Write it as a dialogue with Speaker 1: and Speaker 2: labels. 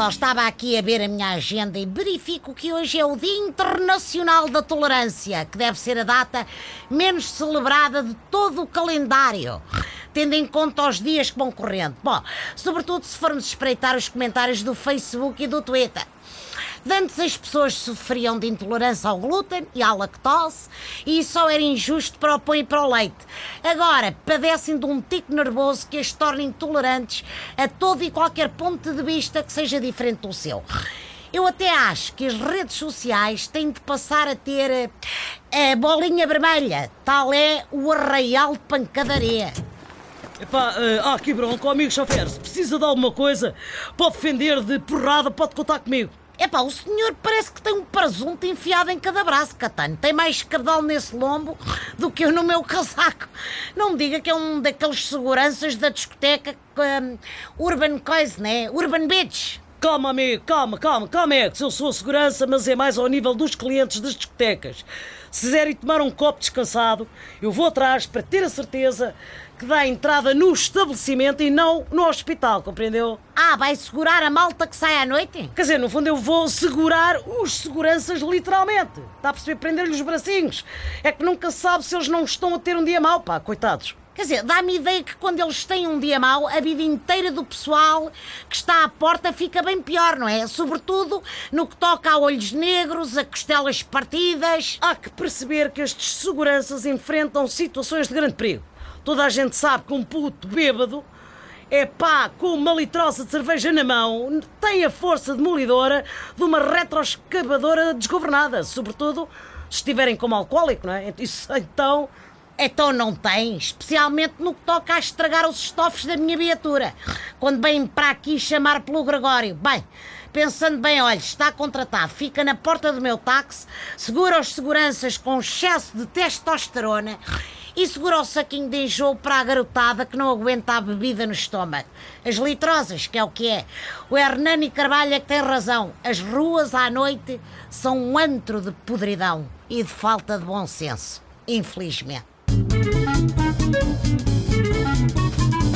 Speaker 1: pessoal, estava aqui a ver a minha agenda e verifico que hoje é o Dia Internacional da Tolerância, que deve ser a data menos celebrada de todo o calendário, tendo em conta os dias que vão correndo. Bom, sobretudo se formos espreitar os comentários do Facebook e do Twitter. De antes as pessoas sofriam de intolerância ao glúten e à lactose e só era injusto para o pão e para o leite. Agora padecem de um tico nervoso que as torna intolerantes a todo e qualquer ponto de vista que seja diferente do seu. Eu até acho que as redes sociais têm de passar a ter a bolinha vermelha. Tal é o arraial de pancadaria.
Speaker 2: Epá, uh, ah, bronco, amigo chofer, se precisa de alguma coisa, pode defender de porrada, pode contar comigo.
Speaker 1: Epá, o senhor parece que tem um presunto enfiado em cada braço, Catano. Tem mais cabedal nesse lombo do que eu no meu casaco. Não me diga que é um daqueles seguranças da discoteca um, Urban Coise, né? Urban Beach.
Speaker 2: Calma, amigo, calma, calma, calma, é que eu sou segurança, mas é mais ao nível dos clientes das discotecas. Se quiserem tomar um copo descansado, eu vou atrás para ter a certeza que dá entrada no estabelecimento e não no hospital, compreendeu?
Speaker 1: Ah, vai segurar a malta que sai à noite?
Speaker 2: Quer dizer, no fundo eu vou segurar os seguranças literalmente. Está a perceber? Prender-lhe os bracinhos. É que nunca se sabe se eles não estão a ter um dia mau, pá, coitados.
Speaker 1: Quer dizer, dá-me ideia que quando eles têm um dia mau, a vida inteira do pessoal que está à porta fica bem pior, não é? Sobretudo no que toca a olhos negros, a costelas partidas.
Speaker 2: Há que perceber que estes seguranças enfrentam situações de grande perigo. Toda a gente sabe que um puto bêbado é pá, com uma litrosa de cerveja na mão, tem a força demolidora de uma retroescavadora desgovernada, sobretudo se estiverem como alcoólico, não é? Isso então.
Speaker 1: Então não tem, especialmente no que toca a estragar os estofos da minha viatura. Quando vêm para aqui chamar pelo Gregório. Bem, pensando bem, olha, está contratado, fica na porta do meu táxi, segura os seguranças com excesso de testosterona e segura o saquinho de enjoo para a garotada que não aguenta a bebida no estômago. As litrosas, que é o que é. O Hernani Carvalho é que tem razão. As ruas à noite são um antro de podridão e de falta de bom senso. Infelizmente. Thank you.